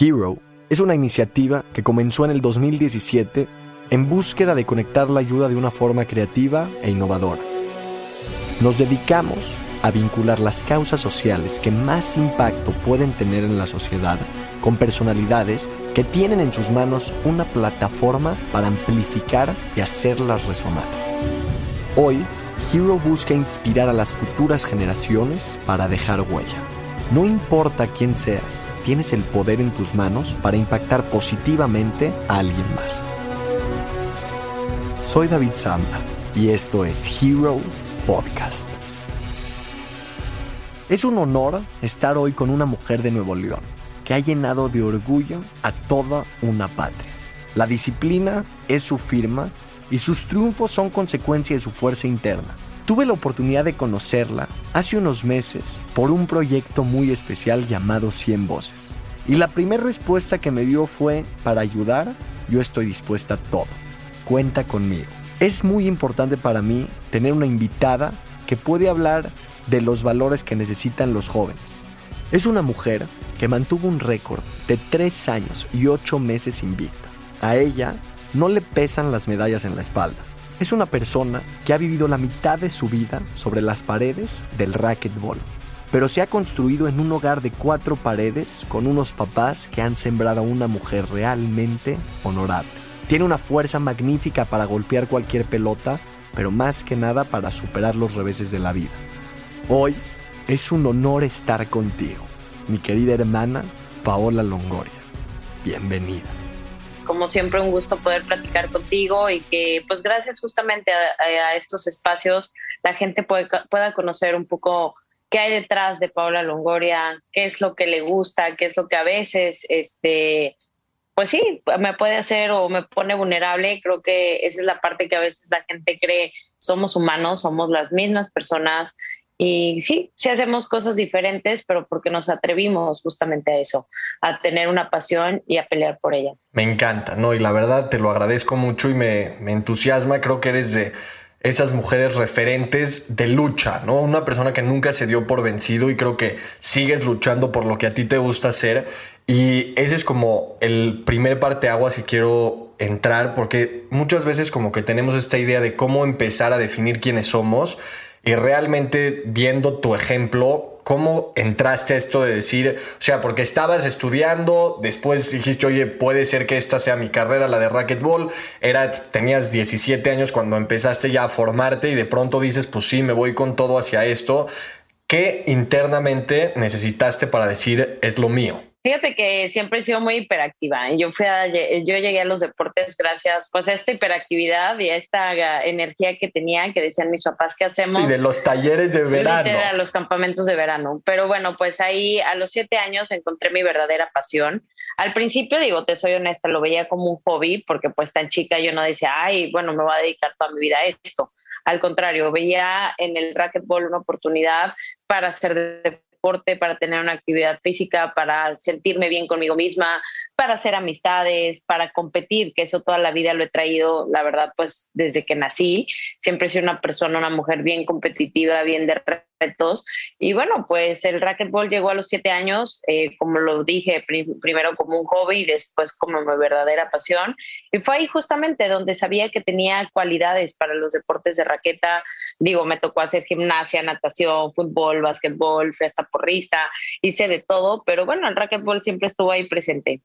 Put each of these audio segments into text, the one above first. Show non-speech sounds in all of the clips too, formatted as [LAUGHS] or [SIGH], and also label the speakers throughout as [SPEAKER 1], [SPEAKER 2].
[SPEAKER 1] Hero es una iniciativa que comenzó en el 2017 en búsqueda de conectar la ayuda de una forma creativa e innovadora. Nos dedicamos a vincular las causas sociales que más impacto pueden tener en la sociedad con personalidades que tienen en sus manos una plataforma para amplificar y hacerlas resonar. Hoy, Hero busca inspirar a las futuras generaciones para dejar huella. No importa quién seas, tienes el poder en tus manos para impactar positivamente a alguien más. Soy David Zamba y esto es Hero Podcast. Es un honor estar hoy con una mujer de Nuevo León que ha llenado de orgullo a toda una patria. La disciplina es su firma y sus triunfos son consecuencia de su fuerza interna. Tuve la oportunidad de conocerla hace unos meses por un proyecto muy especial llamado 100 Voces. Y la primera respuesta que me dio fue, para ayudar, yo estoy dispuesta a todo. Cuenta conmigo. Es muy importante para mí tener una invitada que puede hablar de los valores que necesitan los jóvenes. Es una mujer que mantuvo un récord de 3 años y 8 meses invicta. A ella no le pesan las medallas en la espalda. Es una persona que ha vivido la mitad de su vida sobre las paredes del racquetball, pero se ha construido en un hogar de cuatro paredes con unos papás que han sembrado a una mujer realmente honorable. Tiene una fuerza magnífica para golpear cualquier pelota, pero más que nada para superar los reveses de la vida. Hoy es un honor estar contigo, mi querida hermana Paola Longoria. Bienvenida.
[SPEAKER 2] Como siempre, un gusto poder platicar contigo y que, pues gracias justamente a, estos espacios, la gente pueda conocer un poco qué hay detrás de Paola Longoria, qué es lo que le gusta, qué es lo que a veces, este, pues sí, me puede hacer o me pone vulnerable. Creo que esa es la parte que a veces la gente cree, somos humanos, somos las mismas personas y sí, sí hacemos cosas diferentes, pero porque nos atrevimos justamente a eso, a tener una pasión y a pelear por ella.
[SPEAKER 1] Me encanta, ¿no? Y la verdad te lo agradezco mucho y me, me entusiasma. Creo que eres de esas mujeres referentes de lucha, ¿no? Una persona que nunca se dio por vencido y creo que sigues luchando por lo que a ti te gusta hacer. Y ese es como el primer parte agua si quiero entrar, porque muchas veces como que tenemos esta idea de cómo empezar a definir quiénes somos y realmente viendo tu ejemplo, ¿cómo entraste a esto de decir, o sea, porque estabas estudiando, después dijiste, oye, puede ser que esta sea mi carrera, la de racquetball, era, tenías 17 años cuando empezaste ya a formarte y de pronto dices, pues sí, me voy con todo hacia esto. ¿Qué internamente necesitaste para decir, es lo mío?
[SPEAKER 2] Fíjate que siempre he sido muy hiperactiva. Yo fui yo llegué a los deportes gracias pues a esta hiperactividad y a esta energía que tenía, que decían mis papás que hacemos.
[SPEAKER 1] Sí, de los talleres de verano.
[SPEAKER 2] A los campamentos de verano. Pero bueno, pues ahí a los siete años encontré mi verdadera pasión. Al principio, digo, te soy honesta, lo veía como un hobby, porque pues tan chica yo no decía, ay, bueno, me voy a dedicar toda mi vida a esto. Al contrario, veía en el racquetball una oportunidad para hacer para tener una actividad física, para sentirme bien conmigo misma, para hacer amistades, para competir, que eso toda la vida lo he traído, la verdad, pues desde que nací. Siempre he sido una persona, una mujer bien competitiva, bien de retos. Y bueno, pues el racquetball llegó a los siete años, eh, como lo dije, primero como un hobby y después como mi verdadera pasión. Y fue ahí justamente donde sabía que tenía cualidades para los deportes de raqueta. Digo, me tocó hacer gimnasia, natación, fútbol, básquetbol, fui hasta porrista, hice de todo, pero bueno, el racquetball siempre estuvo ahí presente.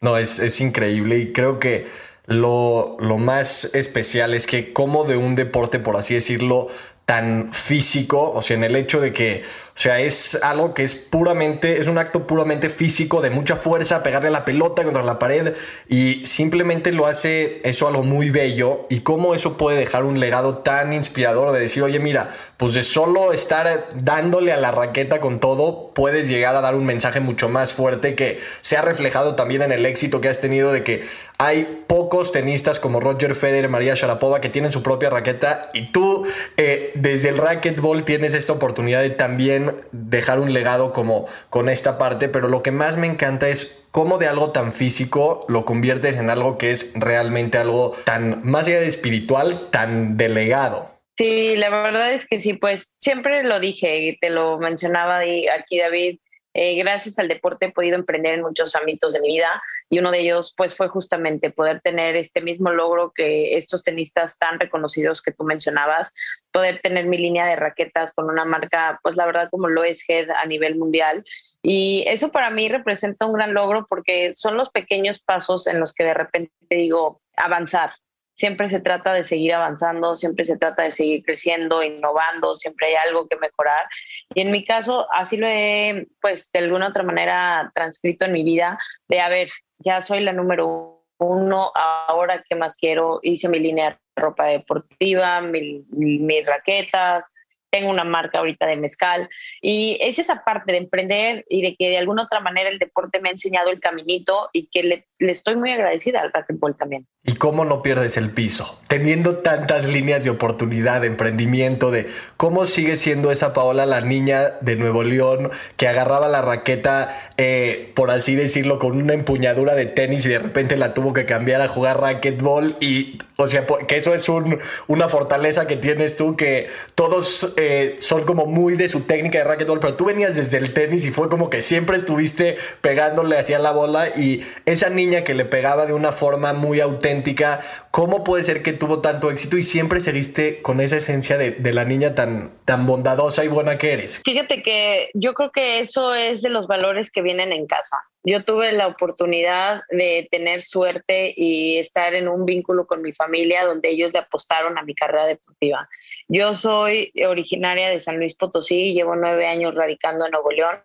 [SPEAKER 1] No, es, es increíble y creo que lo, lo más especial es que como de un deporte, por así decirlo, tan físico, o sea, en el hecho de que, o sea, es algo que es puramente, es un acto puramente físico, de mucha fuerza, pegarle la pelota contra la pared y simplemente lo hace eso algo muy bello. Y cómo eso puede dejar un legado tan inspirador de decir, oye, mira, pues de solo estar dándole a la raqueta con todo, puedes llegar a dar un mensaje mucho más fuerte que se ha reflejado también en el éxito que has tenido de que hay pocos tenistas como Roger Federer, María Sharapova que tienen su propia raqueta y tú eh, desde el racquetball tienes esta oportunidad de también dejar un legado como con esta parte, pero lo que más me encanta es cómo de algo tan físico lo conviertes en algo que es realmente algo tan más allá de espiritual, tan delegado.
[SPEAKER 2] Sí, la verdad es que sí, pues siempre lo dije y te lo mencionaba aquí David, eh, gracias al deporte he podido emprender en muchos ámbitos de mi vida y uno de ellos pues fue justamente poder tener este mismo logro que estos tenistas tan reconocidos que tú mencionabas, poder tener mi línea de raquetas con una marca pues la verdad como lo es Head a nivel mundial y eso para mí representa un gran logro porque son los pequeños pasos en los que de repente digo avanzar, siempre se trata de seguir avanzando, siempre se trata de seguir creciendo, innovando, siempre hay algo que mejorar. Y en mi caso, así lo he, pues, de alguna otra manera transcrito en mi vida, de, a ver, ya soy la número uno, ahora qué más quiero, hice mi línea ropa deportiva, mis raquetas, tengo una marca ahorita de mezcal y es esa parte de emprender y de que de alguna otra manera el deporte me ha enseñado el caminito y que le, estoy muy agradecida al racquetball también.
[SPEAKER 1] ¿Y cómo no pierdes el piso? Teniendo tantas líneas de oportunidad, de emprendimiento, de cómo sigue siendo esa Paola la niña de Nuevo León que agarraba la raqueta, eh, por así decirlo, con una empuñadura de tenis y de repente la tuvo que cambiar a jugar racquetball y, o sea, que eso es un, una fortaleza que tienes tú que todos eh, son como muy de su técnica de racquetball, pero tú venías desde el tenis y fue como que siempre estuviste pegándole hacia la bola y esa niña que le pegaba de una forma muy auténtica, ¿cómo puede ser que tuvo tanto éxito y siempre seguiste con esa esencia de, de la niña tan, tan bondadosa y buena que eres?
[SPEAKER 2] Fíjate que yo creo que eso es de los valores que vienen en casa. Yo tuve la oportunidad de tener suerte y estar en un vínculo con mi familia donde ellos le apostaron a mi carrera deportiva. Yo soy originaria de San Luis Potosí, llevo nueve años radicando en Nuevo León.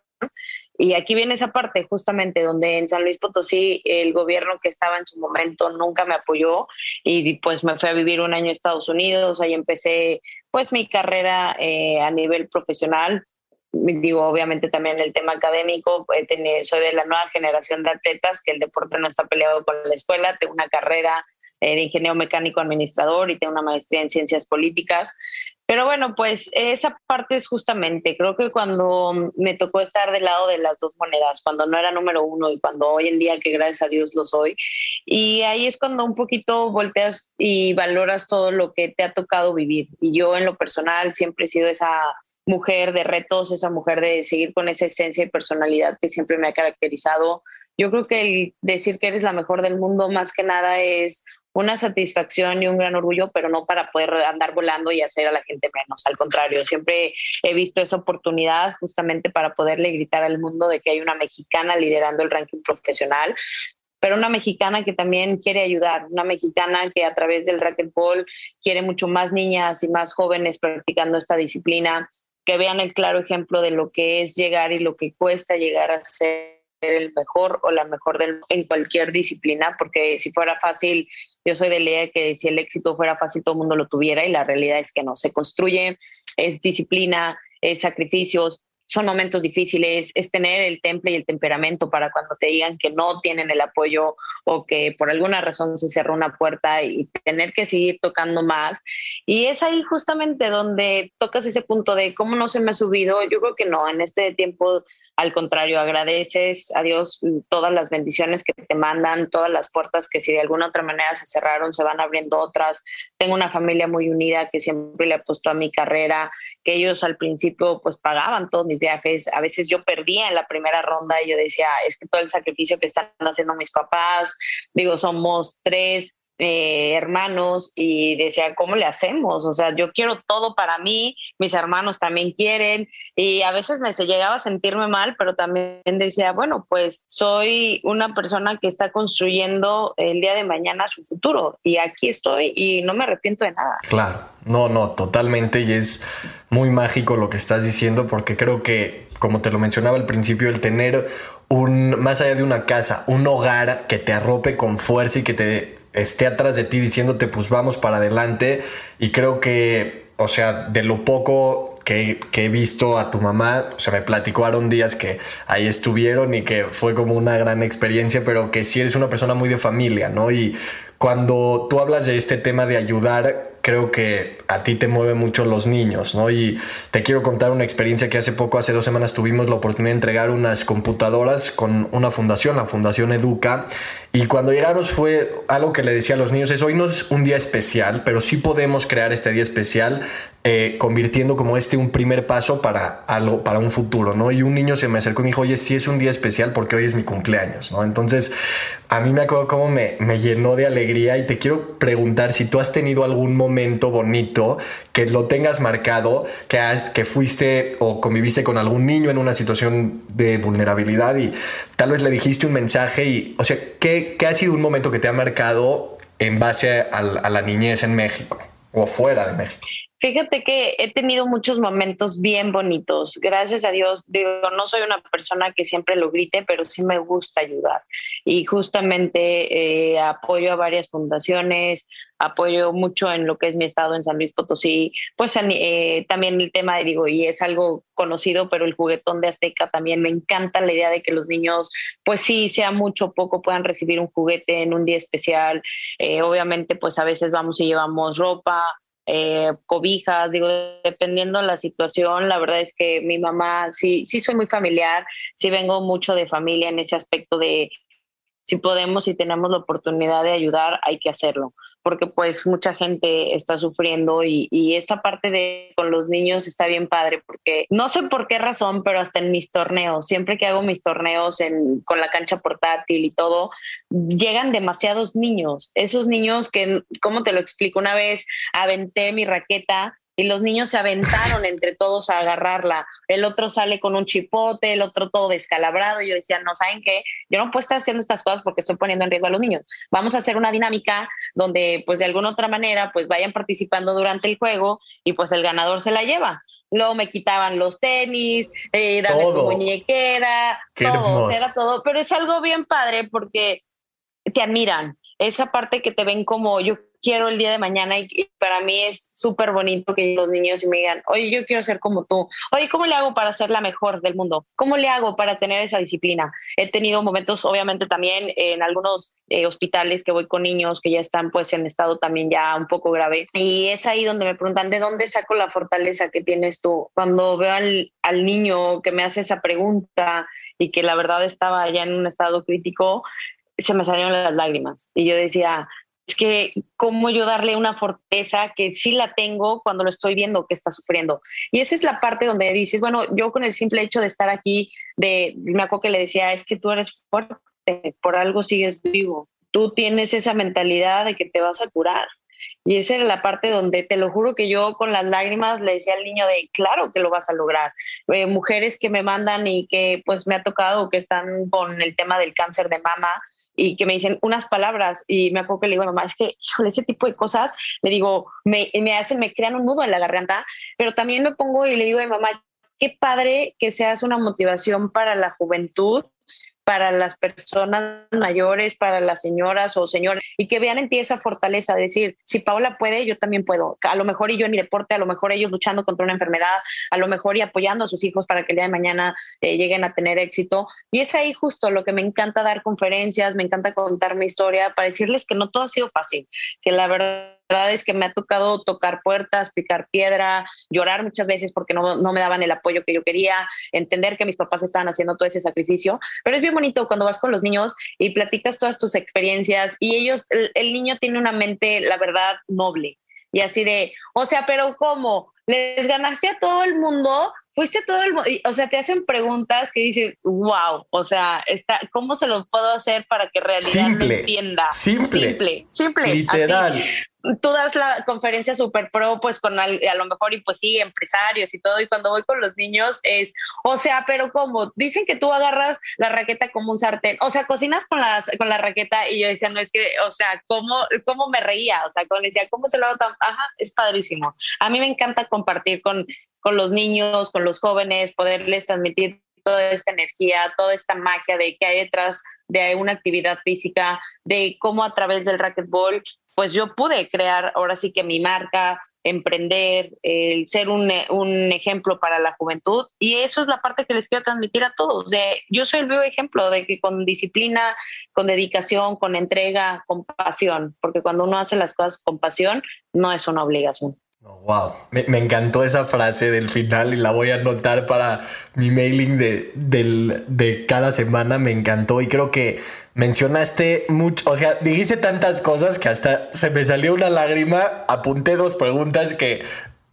[SPEAKER 2] Y aquí viene esa parte justamente donde en San Luis Potosí el gobierno que estaba en su momento nunca me apoyó y pues me fui a vivir un año a Estados Unidos, ahí empecé pues mi carrera eh, a nivel profesional, digo obviamente también el tema académico, soy de la nueva generación de atletas, que el deporte no está peleado con la escuela, tengo una carrera de ingeniero mecánico administrador y tengo una maestría en ciencias políticas. Pero bueno, pues esa parte es justamente, creo que cuando me tocó estar del lado de las dos monedas, cuando no era número uno y cuando hoy en día que gracias a Dios lo soy, y ahí es cuando un poquito volteas y valoras todo lo que te ha tocado vivir. Y yo en lo personal siempre he sido esa mujer de retos, esa mujer de seguir con esa esencia y personalidad que siempre me ha caracterizado. Yo creo que el decir que eres la mejor del mundo más que nada es una satisfacción y un gran orgullo, pero no para poder andar volando y hacer a la gente menos. Al contrario, siempre he visto esa oportunidad justamente para poderle gritar al mundo de que hay una mexicana liderando el ranking profesional, pero una mexicana que también quiere ayudar, una mexicana que a través del racquetball quiere mucho más niñas y más jóvenes practicando esta disciplina, que vean el claro ejemplo de lo que es llegar y lo que cuesta llegar a ser el mejor o la mejor en cualquier disciplina, porque si fuera fácil, yo soy de la idea que si el éxito fuera fácil, todo el mundo lo tuviera y la realidad es que no. Se construye, es disciplina, es sacrificios, son momentos difíciles, es tener el temple y el temperamento para cuando te digan que no tienen el apoyo o que por alguna razón se cerró una puerta y tener que seguir tocando más. Y es ahí justamente donde tocas ese punto de cómo no se me ha subido. Yo creo que no, en este tiempo al contrario, agradeces a Dios todas las bendiciones que te mandan, todas las puertas que si de alguna otra manera se cerraron, se van abriendo otras. Tengo una familia muy unida que siempre le apostó a mi carrera, que ellos al principio pues pagaban todos mis viajes. A veces yo perdía en la primera ronda y yo decía, es que todo el sacrificio que están haciendo mis papás, digo, somos tres, hermanos y decía, ¿cómo le hacemos? O sea, yo quiero todo para mí, mis hermanos también quieren y a veces me se llegaba a sentirme mal, pero también decía, bueno, pues soy una persona que está construyendo el día de mañana su futuro y aquí estoy y no me arrepiento de nada.
[SPEAKER 1] Claro, no, no, totalmente y es muy mágico lo que estás diciendo porque creo que, como te lo mencionaba al principio, el tener un, más allá de una casa, un hogar que te arrope con fuerza y que te esté atrás de ti diciéndote pues vamos para adelante y creo que, o sea, de lo poco que, que, he visto a tu mamá, o sea, me platicaron días que ahí estuvieron y que fue como una gran experiencia, pero que sí eres una persona muy de familia, ¿no? Y cuando tú hablas de este tema de ayudar, creo que a ti te mueven mucho los niños, ¿no? Y te quiero contar una experiencia que hace poco, hace dos semanas, tuvimos la oportunidad de entregar unas computadoras con una fundación, la Fundación Educa, y cuando llegamos fue algo que le decía a los niños, es hoy no es un día especial, pero sí podemos crear este día especial eh, convirtiendo como este un primer paso para algo, para un futuro, ¿no? Y un niño se me acercó y me dijo, oye, sí es un día especial porque hoy es mi cumpleaños, ¿no? Entonces, a mí me acuerdo cómo me, me llenó de alegría y te quiero preguntar si tú has tenido algún momento bonito que lo tengas marcado, que, has, que fuiste o conviviste con algún niño en una situación de vulnerabilidad y tal vez le dijiste un mensaje y, o sea, ¿qué, qué ha sido un momento que te ha marcado en base a, a la niñez en México o fuera de México?
[SPEAKER 2] Fíjate que he tenido muchos momentos bien bonitos. Gracias a Dios, digo, no soy una persona que siempre lo grite, pero sí me gusta ayudar. Y justamente eh, apoyo a varias fundaciones, apoyo mucho en lo que es mi estado en San Luis Potosí. Pues eh, también el tema, digo, y es algo conocido, pero el juguetón de Azteca también me encanta la idea de que los niños, pues sí, sea mucho o poco, puedan recibir un juguete en un día especial. Eh, obviamente, pues a veces vamos y llevamos ropa eh, cobijas, digo, dependiendo de la situación, la verdad es que mi mamá sí, sí soy muy familiar, sí vengo mucho de familia en ese aspecto de si podemos y tenemos la oportunidad de ayudar, hay que hacerlo porque pues mucha gente está sufriendo y, y, esta parte de con los niños está bien padre porque no sé por qué razón, pero hasta en mis torneos, siempre que hago mis torneos en, con la cancha portátil y todo, llegan demasiados niños, esos niños que, ¿cómo te lo explico? Una vez aventé mi raqueta y los niños se aventaron entre todos a agarrarla. El otro sale con un chipote, el otro todo descalabrado. Yo decía, no, ¿saben qué? Yo no puedo estar haciendo estas cosas porque estoy poniendo en riesgo a los niños. Vamos a hacer una dinámica donde, pues de alguna otra manera, pues vayan participando durante el juego y pues el ganador se la lleva. Luego me quitaban los tenis, eh, dame tu muñequera, todo, era todo. Pero es algo bien padre porque te admiran esa parte que te ven como yo quiero el día de mañana y, para mí es súper bonito que los niños me digan, oye, yo quiero ser como tú, oye, ¿cómo le hago para ser la mejor del mundo? ¿Cómo le hago para tener esa disciplina? He tenido momentos, obviamente, también en algunos eh, hospitales que voy con niños que ya están pues en estado también ya un poco grave y es ahí donde me preguntan, ¿de dónde saco la fortaleza que tienes tú? Cuando veo al, al niño que me hace esa pregunta y que la verdad estaba ya en un estado crítico, se me salieron las lágrimas y yo decía, que cómo yo darle una fortaleza que sí la tengo cuando lo estoy viendo que está sufriendo. Y esa es la parte donde dices, bueno, yo con el simple hecho de estar aquí, de, me acuerdo que le decía, es que tú eres fuerte, por algo sigues vivo, tú tienes esa mentalidad de que te vas a curar. Y esa era la parte donde te lo juro que yo con las lágrimas le decía al niño de, claro que lo vas a lograr. Eh, mujeres que me mandan y que pues me ha tocado que están con el tema del cáncer de mama, y que me dicen unas palabras y me acuerdo que le digo a mamá, es que, híjole, ese tipo de cosas, le digo, me, me hacen, me crean un nudo en la garganta, pero también me pongo y le digo a mamá, qué padre que seas una motivación para la juventud para las personas mayores, para las señoras o señores, y que vean en ti esa fortaleza, de decir, si Paula puede, yo también puedo. A lo mejor y yo en mi deporte, a lo mejor ellos luchando contra una enfermedad, a lo mejor y apoyando a sus hijos para que el día de mañana eh, lleguen a tener éxito. Y es ahí justo lo que me encanta dar conferencias, me encanta contar mi historia, para decirles que no todo ha sido fácil, que la verdad verdad es que me ha tocado tocar puertas, picar piedra, llorar muchas veces porque no, no, me daban el apoyo que yo quería, entender que mis papás estaban haciendo todo ese sacrificio. Pero es bien bonito cuando vas con los niños y platicas todas tus experiencias y ellos, el, el niño tiene una mente, la verdad, noble. Y así de, o sea, pero ¿cómo? ¿Les ganaste a todo el mundo? fuiste todo el, o sea, te hacen preguntas que dices, wow, o sea, está, ¿cómo se lo puedo hacer para que
[SPEAKER 1] simple,
[SPEAKER 2] entienda?
[SPEAKER 1] Simple,
[SPEAKER 2] simple, simple,
[SPEAKER 1] literal
[SPEAKER 2] tú das la conferencia super pro, pues con a lo mejor, y pues sí, empresarios y todo, y cuando voy con los niños es, o sea, pero como dicen que tú agarras la raqueta como un sartén, o sea, cocinas con, las, con la raqueta, y yo decía, no es que, o sea, ¿cómo, cómo me reía? O sea, cuando decía, ¿cómo se lo hago tan? Ajá, es padrísimo. A mí me encanta compartir con, con los niños, con los jóvenes, poderles transmitir toda esta energía, toda esta magia de que hay detrás de una actividad física, de cómo a través del racquetball pues yo pude crear ahora sí que mi marca, emprender, ser un, un, ejemplo para la juventud. Y eso es la parte que les quiero transmitir a todos. Yo soy el vivo ejemplo de que con disciplina, con dedicación, con entrega, con pasión, porque cuando uno hace las cosas con pasión, no es una obligación.
[SPEAKER 1] wow, me, me, encantó esa frase del final y la voy a anotar para mi mailing de, del, de cada semana. Me encantó y creo que mencionaste mucho, o sea, dijiste tantas cosas que hasta se me salió una lágrima. Apunté dos preguntas que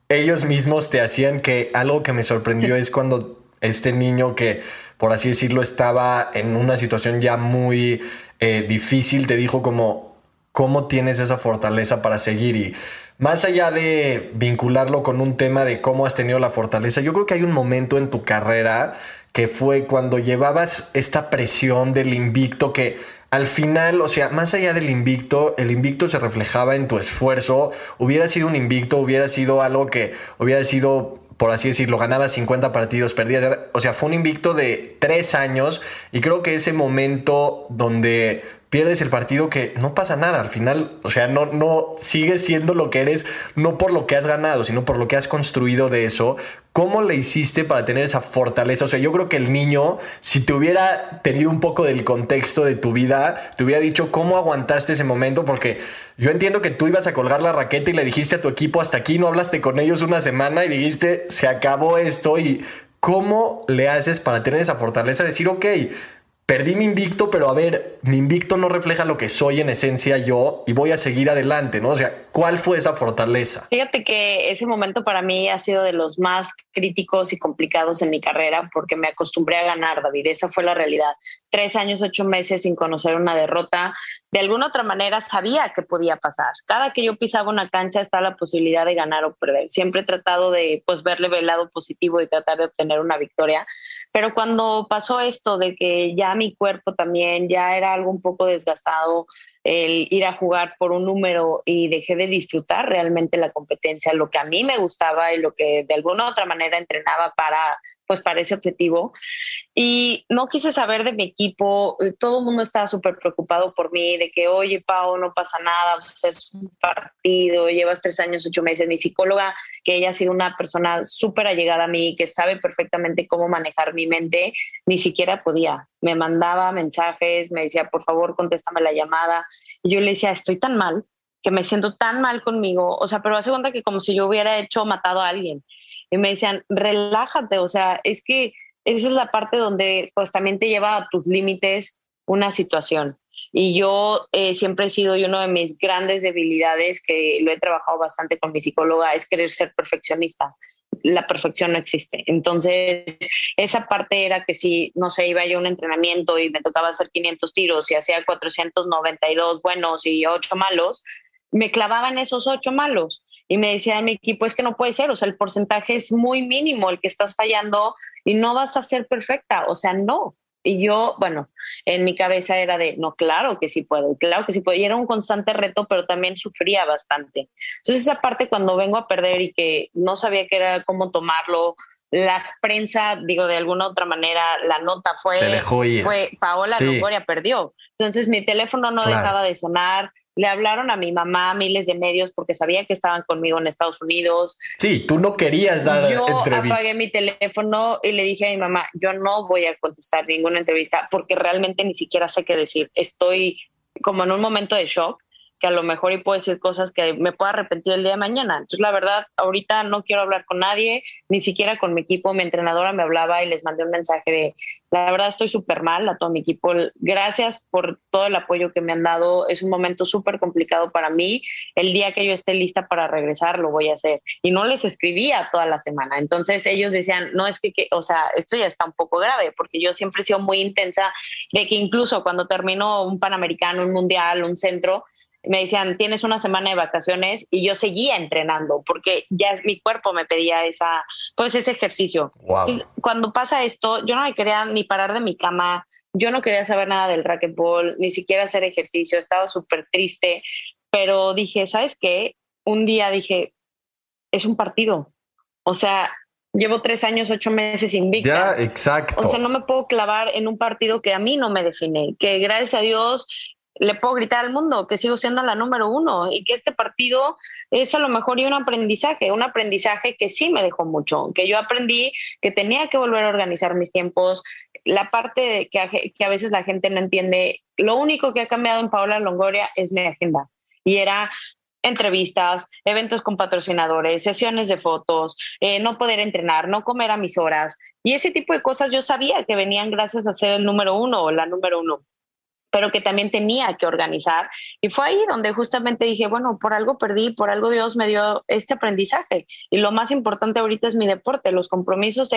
[SPEAKER 1] ellos mismos te hacían que algo que me sorprendió [LAUGHS] es cuando este niño que, por así decirlo, estaba en una situación ya muy eh, difícil, te dijo como, ¿cómo tienes esa fortaleza para seguir? Y más allá de vincularlo con un tema de cómo has tenido la fortaleza, yo creo que hay un momento en tu carrera que fue cuando llevabas esta presión del invicto que al final, o sea, más allá del invicto, el invicto se reflejaba en tu esfuerzo. Hubiera sido un invicto, hubiera sido algo que hubiera sido, por así decirlo, ganabas 50 partidos, perdías. O sea, fue un invicto de tres años y creo que ese momento donde pierdes el partido que no pasa nada. Al final, o sea, no, no sigues siendo lo que eres, no por lo que has ganado, sino por lo que has construido de eso. ¿Cómo le hiciste para tener esa fortaleza? O sea, yo creo que el niño, si te hubiera tenido un poco del contexto de tu vida, te hubiera dicho cómo aguantaste ese momento, porque yo entiendo que tú ibas a colgar la raqueta y le dijiste a tu equipo hasta aquí, no hablaste con ellos una semana y dijiste, se acabó esto y ¿cómo le haces para tener esa fortaleza? Decir, ok, Perdí mi invicto, pero a ver, mi invicto no refleja lo que soy en esencia yo y voy a seguir adelante, ¿no? O sea, ¿cuál fue esa fortaleza?
[SPEAKER 2] Fíjate que ese momento para mí ha sido de los más críticos y complicados en mi carrera porque me acostumbré a ganar, David. Esa fue la realidad. Tres años, ocho meses sin conocer una derrota. De alguna otra manera sabía que podía pasar. Cada que yo pisaba una cancha estaba la posibilidad de ganar o perder. Siempre he tratado de pues verle el lado positivo y tratar de obtener una victoria pero cuando pasó esto de que ya mi cuerpo también ya era algo un poco desgastado, el ir a jugar por un número y dejé de disfrutar realmente la competencia, lo que a mí me gustaba y lo que de alguna u otra manera entrenaba para pues para ese objetivo. Y no quise saber de mi equipo, eh, todo el mundo estaba súper preocupado por mí, de que, oye, Pau, no pasa nada, es un partido, llevas tres años, ocho meses. Mi psicóloga, que ella ha sido una persona súper allegada a mí, que sabe perfectamente cómo manejar mi mente, ni siquiera podía. Me mandaba mensajes, me decía, por favor, contéstame la llamada. Y yo le decía, estoy tan mal, que me siento tan mal conmigo, o sea, pero hace cuenta que como si yo hubiera hecho, matado a alguien y me decían, relájate, o sea, es que esa es la parte donde pues también te lleva a tus límites una situación. Y yo eh, siempre he sido, y una de mis grandes debilidades, que lo he trabajado bastante con mi psicóloga, es querer ser perfeccionista. La perfección no existe. Entonces, esa parte era que si, no sé, iba yo a un entrenamiento y me tocaba hacer 500 tiros y hacía 492 buenos y 8 malos, me clavaban esos 8 malos y me decía mi equipo, es que no puede ser, o sea, el porcentaje es muy mínimo el que estás fallando y no vas a ser perfecta, o sea, no. Y yo, bueno, en mi cabeza era de, no, claro que sí puedo, claro que sí puedo. Y era un constante reto, pero también sufría bastante. Entonces esa parte cuando vengo a perder y que no sabía qué era cómo tomarlo, la prensa, digo, de alguna otra manera, la nota fue, fue Paola sí. Longoria perdió. Entonces mi teléfono no dejaba de sonar, le hablaron a mi mamá miles de medios porque sabía que estaban conmigo en Estados Unidos.
[SPEAKER 1] Sí, tú no querías dar
[SPEAKER 2] yo entrevista. Yo apagué mi teléfono y le dije a mi mamá, yo no voy a contestar ninguna entrevista porque realmente ni siquiera sé qué decir. Estoy como en un momento de shock que a lo mejor y puedo decir cosas que me pueda arrepentir el día de mañana. Entonces, la verdad, ahorita no quiero hablar con nadie, ni siquiera con mi equipo. Mi entrenadora me hablaba y les mandé un mensaje de, la verdad estoy súper mal a todo mi equipo. Gracias por todo el apoyo que me han dado. Es un momento súper complicado para mí. El día que yo esté lista para regresar, lo voy a hacer. Y no les escribía toda la semana. Entonces ellos decían, no es que, o sea, esto ya está un poco grave, porque yo siempre he sido muy intensa de que incluso cuando termino un Panamericano, un Mundial, un centro, me decían, tienes una semana de vacaciones y yo seguía entrenando porque ya mi cuerpo me pedía esa, pues ese ejercicio. cuando pasa esto, yo no me quería ni parar de mi cama, yo no quería saber nada del racquetball, ni siquiera hacer ejercicio, estaba súper triste, pero dije, ¿sabes qué? Un día dije, es un partido. O sea, llevo tres años, ocho meses invicta.
[SPEAKER 1] Ya, exacto.
[SPEAKER 2] O sea, no me puedo clavar en un partido que a mí no me define, que gracias a Dios le puedo gritar al mundo que sigo siendo la número uno y que este partido es a lo mejor y un aprendizaje, un aprendizaje que sí me dejó mucho, que yo aprendí que tenía que volver a organizar mis tiempos, la parte que, que a veces la gente no entiende, lo único que ha cambiado en Paola Longoria es mi agenda y era entrevistas, eventos con patrocinadores, sesiones de fotos, eh, no poder entrenar, no comer a mis horas. Y ese tipo de cosas yo sabía que venían gracias a ser el número uno o la número uno pero que también tenía que organizar. Y fue ahí donde justamente dije, bueno, por algo perdí, por algo Dios me dio este aprendizaje. Y lo más importante ahorita es mi deporte, los compromisos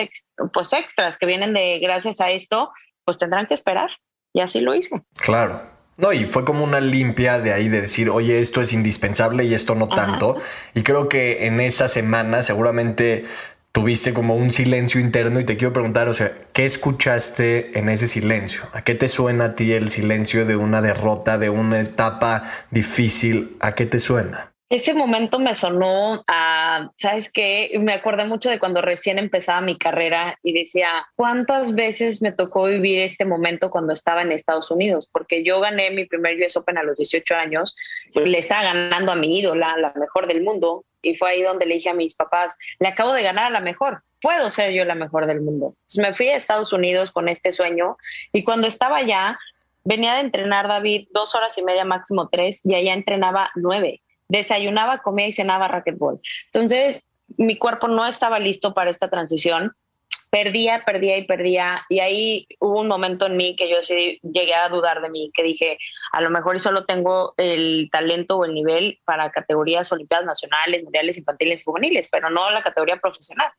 [SPEAKER 2] pues extras que vienen de gracias a esto, pues tendrán que esperar. Y así lo hice.
[SPEAKER 1] Claro. No, y fue como una limpia de ahí de decir, oye, esto es indispensable y esto no tanto. Y creo que en esa semana seguramente tuviste como un silencio interno y te quiero preguntar, o sea, ¿qué escuchaste en ese silencio? ¿A qué te suena a ti el silencio de una derrota, de una etapa difícil? ¿A qué te suena?
[SPEAKER 2] Ese momento me sonó a, ¿sabes qué? Me acordé mucho de cuando recién empezaba mi carrera y decía, ¿cuántas veces me tocó vivir este momento cuando estaba en Estados Unidos? Porque yo gané mi primer US Open a los 18 años, le estaba ganando a mi ídola, la mejor del mundo, y fue ahí donde le dije a mis papás, le acabo de ganar a la mejor, puedo ser yo la mejor del mundo. Entonces me fui a Estados Unidos con este sueño y cuando estaba allá, venía de entrenar David dos horas y media, máximo tres, y allá entrenaba nueve. Desayunaba, comía y cenaba racquetball. Entonces, mi cuerpo no estaba listo para esta transición perdía, perdía y perdía. Y ahí hubo un momento en mí que yo sí llegué a dudar de mí, que dije, a lo mejor solo tengo el talento o el nivel para categorías olimpiadas nacionales, mundiales, infantiles y juveniles, pero no la categoría profesional.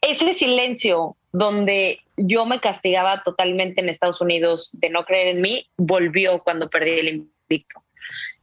[SPEAKER 2] Ese silencio donde yo me castigaba totalmente en Estados Unidos de no creer en mí, volvió cuando perdí el invicto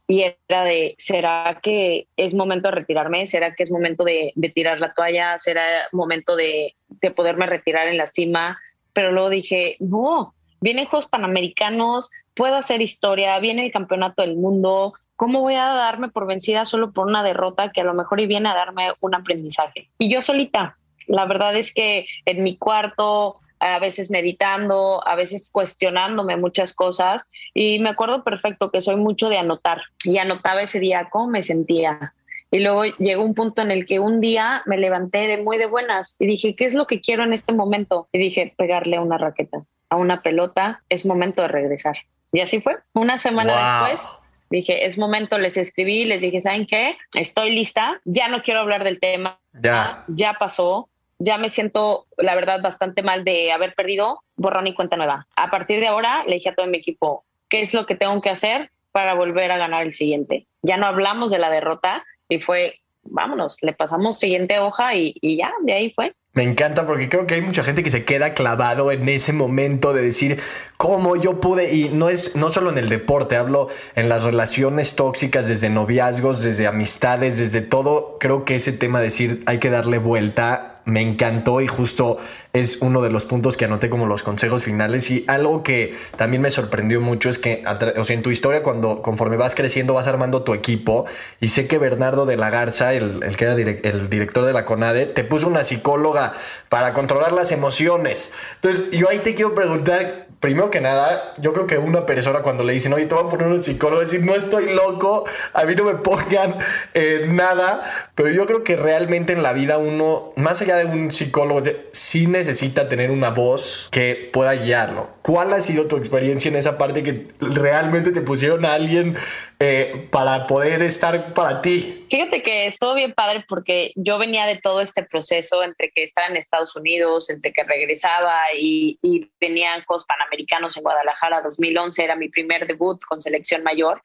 [SPEAKER 2] y era de, ¿será que es momento de retirarme? ¿Será que es momento de, tirar la toalla? ¿Será momento de, de, poderme retirar en la cima? Pero luego dije, no, vienen Juegos Panamericanos, puedo hacer historia, viene el Campeonato del Mundo, ¿cómo voy a darme por vencida solo por una derrota que a lo mejor y viene a darme un aprendizaje? Y yo solita, la verdad es que en mi cuarto a veces meditando, a veces cuestionándome muchas cosas y me acuerdo perfecto que soy mucho de anotar y anotaba ese día cómo me sentía. Y luego llegó un punto en el que un día me levanté de muy de buenas y dije, ¿qué es lo que quiero en este momento? Y dije, pegarle a una raqueta, a una pelota, es momento de regresar. Y así fue. Una semana después dije, es momento, les escribí, les dije, ¿saben qué? Estoy lista, ya no quiero hablar del tema, ya, ya pasó, ya me siento, la verdad, bastante mal de haber perdido, borrón y cuenta nueva. A partir de ahora, le dije a todo mi equipo, ¿qué es lo que tengo que hacer para volver a ganar el siguiente? Ya no hablamos de la derrota y fue, vámonos, le pasamos siguiente hoja y, y ya, de ahí fue.
[SPEAKER 1] Me encanta porque creo que hay mucha gente que se queda clavado en ese momento de decir cómo yo pude y no es no solo en el deporte, hablo en las relaciones tóxicas desde noviazgos, desde amistades, desde todo, creo que ese tema de decir hay que darle vuelta me encantó y justo es uno de los puntos que anoté como los consejos finales. Y algo que también me sorprendió mucho es que, o sea, en tu historia cuando conforme vas creciendo vas armando tu equipo. Y sé que Bernardo de la Garza, el, el que era el director de la CONADE, te puso una psicóloga para controlar las emociones. Entonces yo ahí te quiero preguntar, primero que nada, yo creo que una persona cuando le dicen, oye, te voy a poner un psicólogo, decir, no estoy loco, a mí no me pongan eh, nada, pero yo creo que realmente en la vida uno, más allá allá de un psicólogo, sí necesita tener una voz que pueda guiarlo. ¿Cuál ha sido tu experiencia en esa parte que realmente te pusieron a alguien eh, para poder estar para ti?
[SPEAKER 2] Fíjate que estuvo bien padre porque yo venía de todo este proceso entre que estaba en Estados Unidos, entre que regresaba y, y venían Panamericanos en Guadalajara 2011, era mi primer debut con selección mayor.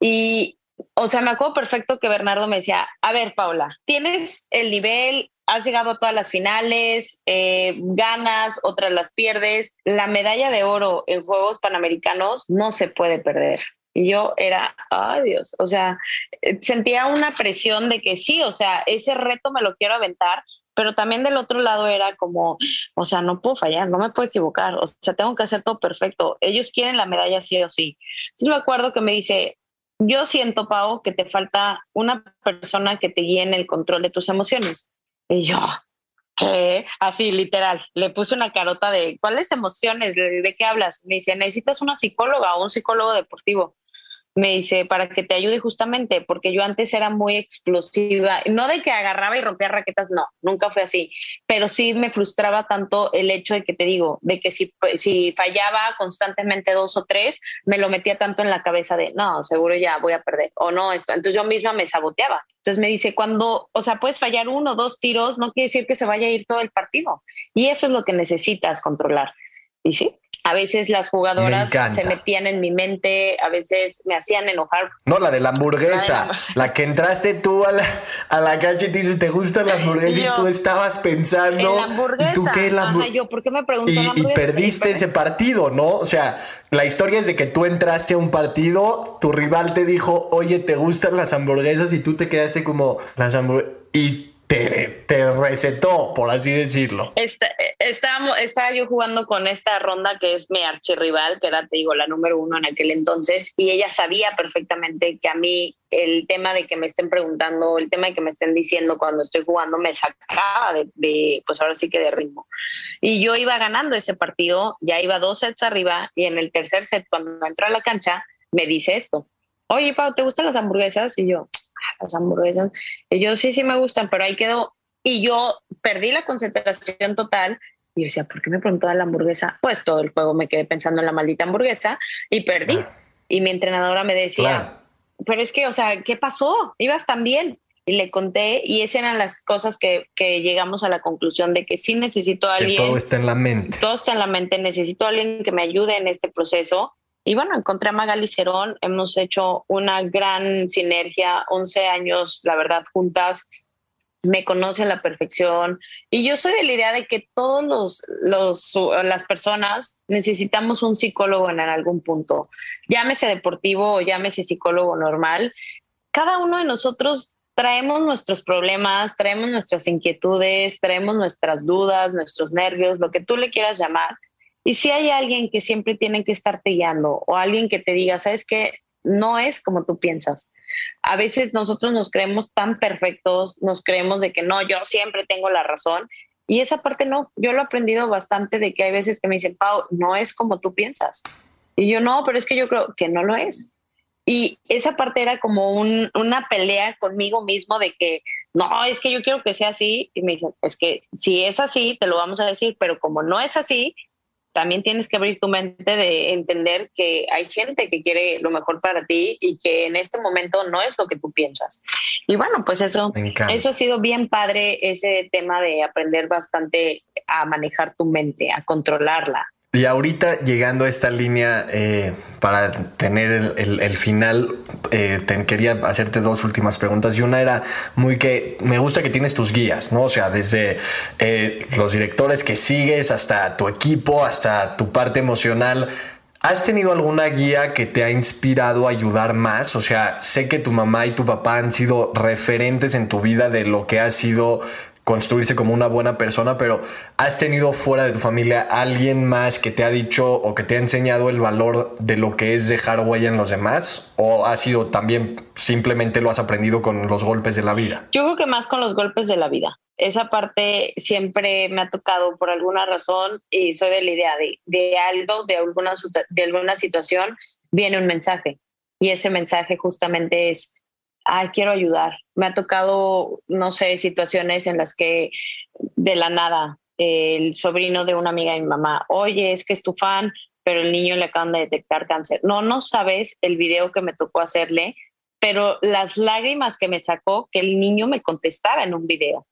[SPEAKER 2] Y, o sea, me acuerdo perfecto que Bernardo me decía, a ver, Paula, tienes el nivel, has llegado a todas las finales, eh, ganas, otras las pierdes. La medalla de oro en Juegos Panamericanos no se puede perder. Y yo era, ay Dios, o sea, eh, sentía una presión de que sí, o sea, ese reto me lo quiero aventar, pero también del otro lado era como, o sea, no puedo fallar, no me puedo equivocar, o sea, tengo que hacer todo perfecto. Ellos quieren la medalla sí o sí. Entonces me acuerdo que me dice, yo siento, Pau, que te falta una persona que te guíe en el control de tus emociones. Y yo, Así, literal. Le puse una carota de, ¿cuáles emociones? ¿De, qué hablas? Me dice, necesitas una psicóloga o un psicólogo deportivo me dice, para que te ayude justamente, porque yo antes era muy explosiva, no de que agarraba y rompía raquetas, no, nunca fue así, pero sí me frustraba tanto el hecho de que te digo, de que si, si fallaba constantemente dos o tres, me lo metía tanto en la cabeza de, no, seguro ya voy a perder, o no, esto, entonces yo misma me saboteaba. Entonces me dice, cuando, o sea, puedes fallar uno o dos tiros, no quiere decir que se vaya a ir todo el partido. Y eso es lo que necesitas controlar. Y sí, a veces las jugadoras se metían en mi mente, a veces me hacían enojar.
[SPEAKER 1] No, la de la hamburguesa, la, que entraste tú a la, a la cancha y te dice, ¿te gusta la [LAUGHS] hamburguesa? Y, tú estabas pensando,
[SPEAKER 2] ¿en la hamburguesa? ¿y tú qué la yo, ¿por qué me pregunto
[SPEAKER 1] y, y perdiste ese partido, ¿no? O sea, la historia es de que tú entraste a un partido, tu rival te dijo, oye, ¿te gustan las hamburguesas? Y tú te quedaste como, las hamburguesas... Y te, recetó, por así decirlo.
[SPEAKER 2] Está, estaba, yo jugando con esta ronda que es mi archirrival, que era, te digo, la número uno en aquel entonces, y ella sabía perfectamente que a mí el tema de que me estén preguntando, el tema de que me estén diciendo cuando estoy jugando, me sacaba de, pues ahora sí que de ritmo. Y yo iba ganando ese partido, ya iba dos sets arriba, y en el tercer set, cuando entró a la cancha, me dice esto. Oye, Pau, ¿te gustan las hamburguesas? Y yo, las hamburguesas. Y yo sí, sí me gustan, pero ahí quedó. Y yo perdí la concentración total. Y yo decía, ¿por qué me preguntó la hamburguesa? Pues todo el juego me quedé pensando en la maldita hamburguesa y perdí. Y mi entrenadora me decía, pero es que, o sea, ¿qué pasó? Ibas tan bien. Y le conté, y esas eran las cosas que, que llegamos a la conclusión de que sí necesito a alguien.
[SPEAKER 1] todo está en la mente.
[SPEAKER 2] Todo está en la mente. Necesito a alguien que me ayude en este proceso y bueno, encontré a Magali Cerón, hemos hecho una gran sinergia, 11 años, la verdad, juntas, me conoce a la perfección y yo soy de la idea de que todos los, los las personas necesitamos un psicólogo en algún punto, llámese deportivo o llámese psicólogo normal. Cada uno de nosotros traemos nuestros problemas, traemos nuestras inquietudes, traemos nuestras dudas, nuestros nervios, lo que tú le quieras llamar. Y si hay alguien que siempre tiene que estarte guiando o alguien que te diga, sabes que no es como tú piensas. A veces nosotros nos creemos tan perfectos, nos creemos de que no, yo siempre tengo la razón. Y esa parte no, yo lo he aprendido bastante de que hay veces que me dicen, Pau, no es como tú piensas. Y yo no, pero es que yo creo que no lo es. Y esa parte era como una pelea conmigo mismo de que, no, es que yo quiero que sea así. Y me dicen, es que si es así, te lo vamos a decir, pero como no es así, también tienes que abrir tu mente de entender que hay gente que quiere lo mejor para ti y que en este momento no es lo que tú piensas. Y bueno, pues eso, eso ha sido bien padre, ese tema de aprender bastante a manejar tu mente, a controlarla.
[SPEAKER 1] Y ahorita llegando a esta línea eh, para tener el, final, eh, quería hacerte dos últimas preguntas y una era muy que me gusta que tienes tus guías, ¿no? O sea, desde eh, los directores que sigues hasta tu equipo, hasta tu parte emocional. ¿Has tenido alguna guía que te ha inspirado a ayudar más? O sea, sé que tu mamá y tu papá han sido referentes en tu vida de lo que ha sido construirse como una buena persona, pero ¿has tenido fuera de tu familia alguien más que te ha dicho o que te ha enseñado el valor de lo que es dejar huella en los demás? ¿O ha sido también simplemente lo has aprendido con los golpes de la vida?
[SPEAKER 2] Yo creo que más con los golpes de la vida. Esa parte siempre me ha tocado por alguna razón y soy de la idea de, de algo, de alguna, de alguna situación, viene un mensaje. Y ese mensaje justamente es ah, quiero ayudar. Me ha tocado, no sé, situaciones en las que de la nada el sobrino de una amiga de mi mamá, oye, es que es tu fan, pero el niño le acaban de detectar cáncer. No, no sabes el video que me tocó hacerle, pero las lágrimas que me sacó que el niño me contestara en un video.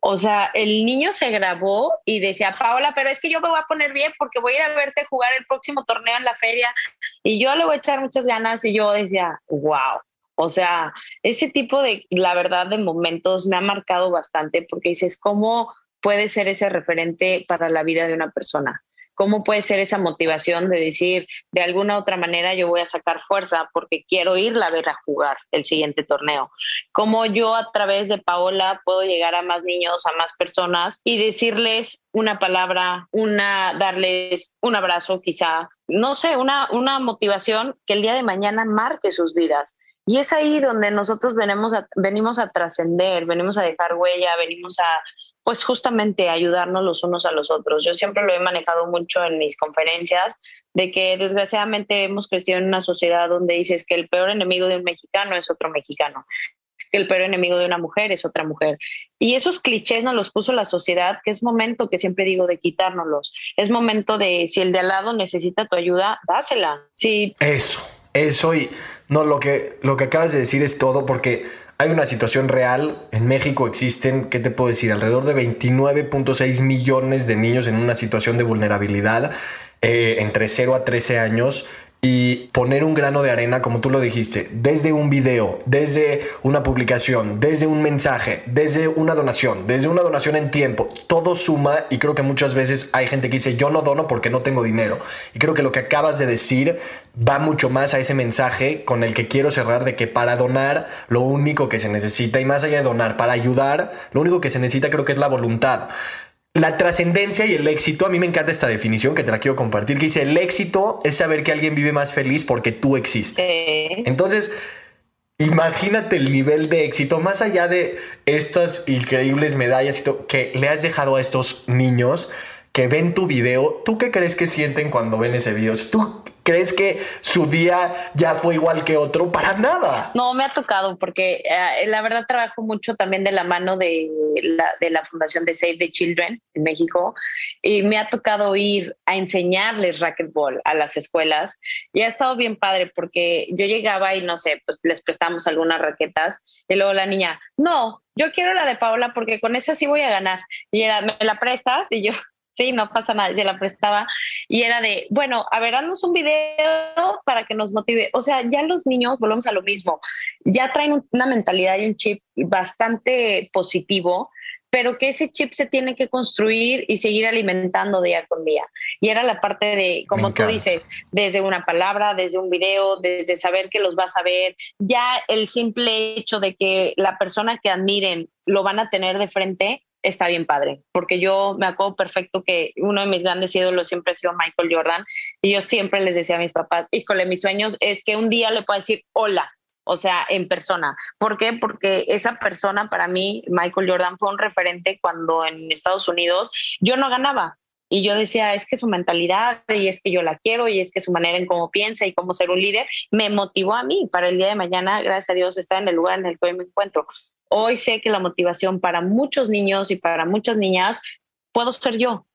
[SPEAKER 2] O sea, el niño se grabó y decía, Paola, pero es que yo me voy a poner bien porque voy a ir a verte jugar el próximo torneo en la feria y yo le voy a echar muchas ganas y yo decía, wow. O sea, ese tipo de, la verdad, de momentos me ha marcado bastante porque dices, ¿cómo puede ser ese referente para la vida de una persona? ¿Cómo puede ser esa motivación de decir, de alguna otra manera yo voy a sacar fuerza porque quiero irla a ver a jugar el siguiente torneo? ¿Cómo yo a través de Paola puedo llegar a más niños, a más personas y decirles una palabra, una, darles un abrazo quizá, no sé, una, una motivación que el día de mañana marque sus vidas? Y es ahí donde nosotros venimos a, venimos a trascender, venimos a dejar huella, venimos a, pues justamente ayudarnos los unos a los otros. Yo siempre lo he manejado mucho en mis conferencias, de que desgraciadamente hemos crecido en una sociedad donde dices que el peor enemigo de un mexicano es otro mexicano, que el peor enemigo de una mujer es otra mujer. Y esos clichés nos los puso la sociedad, que es momento, que siempre digo, de quitárnoslos. Es momento de, si el de al lado necesita tu ayuda, dásela. Sí.
[SPEAKER 1] Eso, eso y no, lo que, lo que acabas de decir es todo porque hay una situación real. En México existen, ¿qué te puedo decir? Alrededor de 29.6 millones de niños en una situación de vulnerabilidad eh, entre 0 a 13 años y poner un grano de arena, como tú lo dijiste, desde un video, desde una publicación, desde un mensaje, desde una donación, desde una donación en tiempo, todo suma y creo que muchas veces hay gente que dice yo no dono porque no tengo dinero. Y creo que lo que acabas de decir va mucho más a ese mensaje con el que quiero cerrar de que para donar lo único que se necesita y más allá de donar, para ayudar, lo único que se necesita creo que es la voluntad. La trascendencia y el éxito, a mí me encanta esta definición que te la quiero compartir, que dice, el éxito es saber que alguien vive más feliz porque tú existes. Entonces, imagínate el nivel de éxito, más allá de estas increíbles medallas y todo, que le has dejado a estos niños que ven tu video. ¿Tú qué crees que sienten cuando ven ese video? ¿Tú ¿Crees que su día ya fue igual que otro? Para nada.
[SPEAKER 2] No, me ha tocado porque eh, la verdad trabajo mucho también de la mano de la, de la Fundación de Save the Children en México y me ha tocado ir a enseñarles racquetball a las escuelas y ha estado bien padre porque yo llegaba y no sé, pues les prestamos algunas raquetas y luego la niña, no, yo quiero la de Paula porque con esa sí voy a ganar. Y era, ¿me la prestas? Y yo, sí, no pasa nada, se la prestaba y era de, bueno, a ver, haznos un video para que nos motive. O sea, ya los niños, volvemos a lo mismo, ya traen una mentalidad y un chip bastante positivo, pero que ese chip se tiene que construir y seguir alimentando día con día. Y era la parte de, como tú dices, desde una palabra, desde un video, desde saber que los vas a ver, ya el simple hecho de que la persona que admiren lo van a tener de frente, está bien padre, porque yo me acuerdo perfecto que uno de mis grandes ídolos siempre ha sido Michael Jordan y yo siempre les decía a mis papás, híjole, mis sueños es que un día le pueda decir hola, o sea, en persona. ¿Por qué? Porque esa persona para mí, Michael Jordan, fue un referente cuando en Estados Unidos yo no ganaba. Y yo decía, es que su mentalidad y es que yo la quiero y es que su manera en cómo piensa y cómo ser un líder me motivó a mí para el día de mañana, gracias a Dios, estar en el lugar en el que hoy me encuentro hoy sé que la motivación para muchos niños y para muchas niñas puedo ser yo.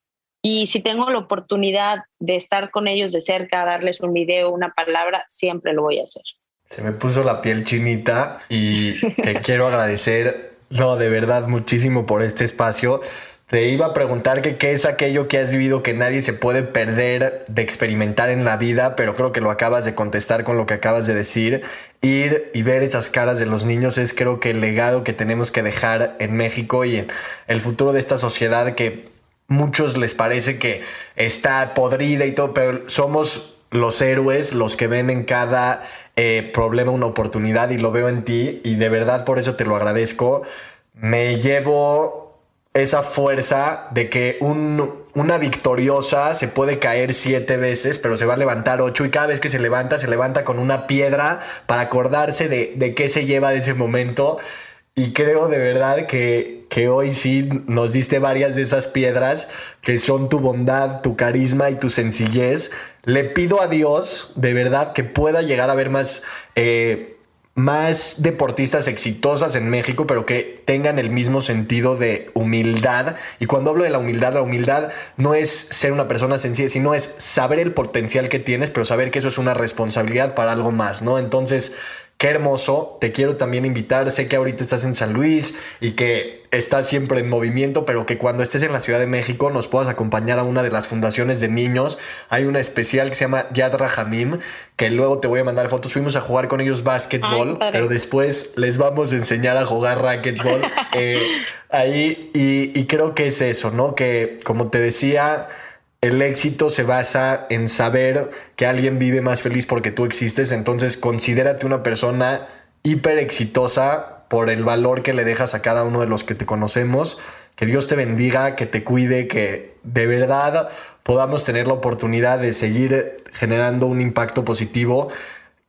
[SPEAKER 2] Y si tengo la oportunidad de estar con ellos de cerca, darles un video, una palabra, siempre lo voy a hacer.
[SPEAKER 1] Se me puso la piel chinita y te [LAUGHS] quiero agradecer, no, de verdad, muchísimo por este espacio. Te iba a preguntar que qué es aquello que has vivido que nadie se puede perder de experimentar en la vida, pero creo que lo acabas de contestar con lo que acabas de decir. Ir y ver esas caras de los niños es creo que el legado que tenemos que dejar en México y en el futuro de esta sociedad que muchos les parece que está podrida y todo, pero somos los héroes los que ven en cada eh, problema una oportunidad y lo veo en ti y de verdad por eso te lo agradezco. Me llevo esa fuerza de que una victoriosa se puede caer siete veces, pero se va a levantar ocho y cada vez que se levanta, se levanta con una piedra para acordarse de, de qué se lleva de ese momento. Y creo de verdad que, que hoy sí nos diste varias de esas piedras que son tu bondad, tu carisma y tu sencillez. Le pido a Dios de verdad que pueda llegar a ver más... Eh, más deportistas exitosas en México, pero que tengan el mismo sentido de humildad. Y cuando hablo de la humildad, la humildad no es ser una persona sencilla, sino es saber el potencial que tienes, pero saber que eso es una responsabilidad para algo más, ¿no? Entonces, Qué hermoso, te quiero también invitar, sé que ahorita estás en San Luis y que estás siempre en movimiento, pero que cuando estés en la Ciudad de México nos puedas acompañar a una de las fundaciones de niños. Hay una especial que se llama Yad Rahamim, que luego te voy a mandar fotos. Fuimos a jugar con ellos básquetbol, pero después les vamos a enseñar a jugar racquetball [LAUGHS] eh, ahí y, y creo que es eso, ¿no? Que como te decía el éxito se basa en saber que alguien vive más feliz porque tú existes, entonces considérate una persona hiper exitosa por el valor que le dejas a cada uno de los que te conocemos. Que Dios te bendiga, que te cuide, que de verdad podamos tener la oportunidad de seguir generando un impacto positivo.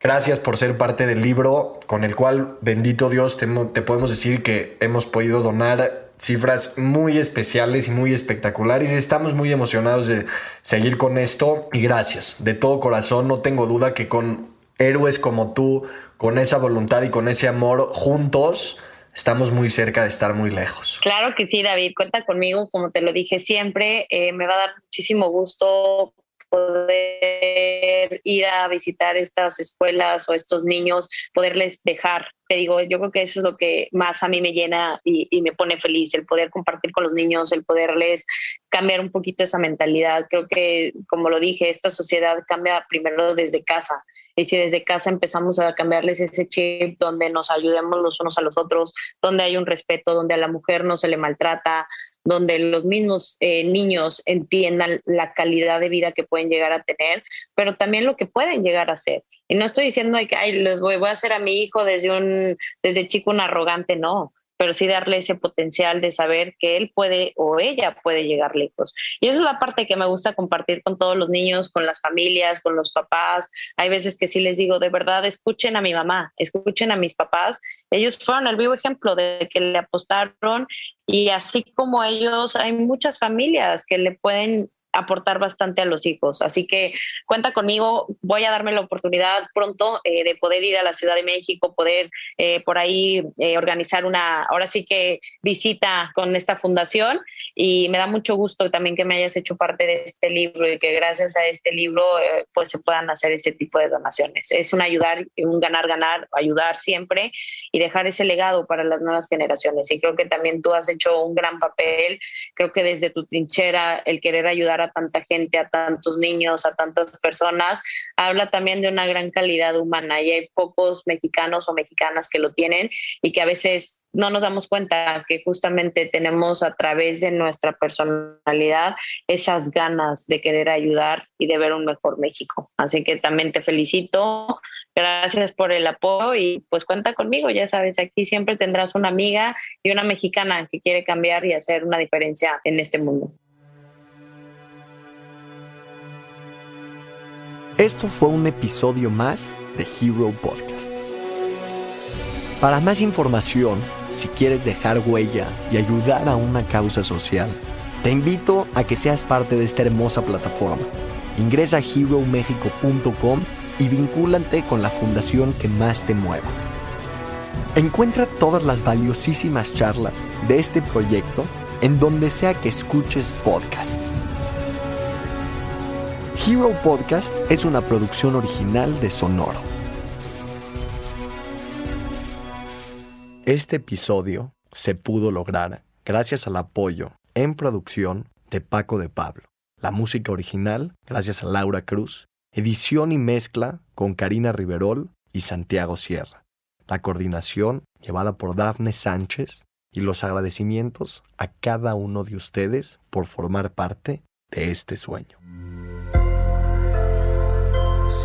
[SPEAKER 1] Gracias por ser parte del libro con el cual, bendito Dios, te, te podemos decir que hemos podido donar cifras muy especiales y muy espectaculares. Estamos muy emocionados de seguir con esto y gracias de todo corazón. No tengo duda que con héroes como tú, con esa voluntad y con ese amor juntos, estamos muy cerca de estar muy lejos.
[SPEAKER 2] Claro que sí, David, cuenta conmigo, como te lo dije siempre, eh, me va a dar muchísimo gusto poder ir a visitar estas escuelas o estos niños, poderles dejar. Te digo, yo creo que eso es lo que más a mí me llena y, y, me pone feliz, el poder compartir con los niños, el poderles cambiar un poquito esa mentalidad. Creo que, como lo dije, esta sociedad cambia primero desde casa. Y si desde casa empezamos a cambiarles ese chip donde nos ayudemos los unos a los otros, donde hay un respeto, donde a la mujer no se le maltrata, donde los mismos eh, niños entiendan la calidad de vida que pueden llegar a tener, pero también lo que pueden llegar a ser. Y no estoy diciendo que Ay, les voy, voy, a hacer a mi hijo desde, un, desde chico un arrogante, no pero sí darle ese potencial de saber que él puede o ella puede llegar lejos. Y esa es la parte que me gusta compartir con todos los niños, con las familias, con los papás. Hay veces que sí les digo, de verdad, escuchen a mi mamá, escuchen a mis papás. Ellos fueron el vivo ejemplo de que le apostaron y así como ellos, hay muchas familias que le pueden aportar bastante a los hijos. Así que cuenta conmigo, voy a darme la oportunidad pronto eh, de poder ir a la Ciudad de México, poder eh, por ahí eh, organizar una, ahora sí que visita con esta fundación y me da mucho gusto también que me hayas hecho parte de este libro y que gracias a este libro pues se puedan hacer ese tipo de donaciones. Es un ayudar, un ganar-ganar, ayudar siempre y dejar ese legado para las nuevas generaciones. Y creo que también tú has hecho un gran papel, creo que desde tu trinchera el querer ayudar a tanta gente, a tantos niños, a tantas personas, habla también de una gran calidad humana y hay pocos mexicanos o mexicanas que lo tienen y que a veces no nos damos cuenta que justamente tenemos a través de nuestra personalidad esas ganas de querer ayudar y de ver un mejor México. Así que también te felicito. Gracias por el apoyo y pues cuenta conmigo, ya sabes, aquí siempre tendrás una amiga y una mexicana que quiere cambiar y hacer una diferencia en este mundo.
[SPEAKER 1] Esto fue un episodio más de Hero Podcast. Para más información, si quieres dejar huella y ayudar a una causa social, te invito a que seas parte de esta hermosa plataforma. Ingresa a heromexico.com y vincúlate con la fundación que más te mueva. Encuentra todas las valiosísimas charlas de este proyecto en donde sea que escuches podcasts. Hero Podcast es una producción original de Sonoro. Este episodio se pudo lograr gracias al apoyo en producción de Paco de Pablo. La música original gracias a Laura Cruz. Edición y mezcla con Karina Riverol y Santiago Sierra. La coordinación llevada por Dafne Sánchez y los agradecimientos a cada uno de ustedes por formar parte de este sueño.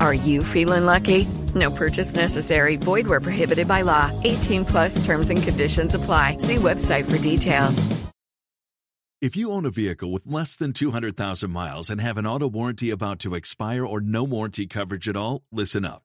[SPEAKER 3] Are you feeling lucky? No purchase necessary. Void where prohibited by law. 18 plus terms and conditions apply. See website for details.
[SPEAKER 4] If you own a vehicle with less than 200,000 miles and have an auto warranty about to expire or no warranty coverage at all, listen up.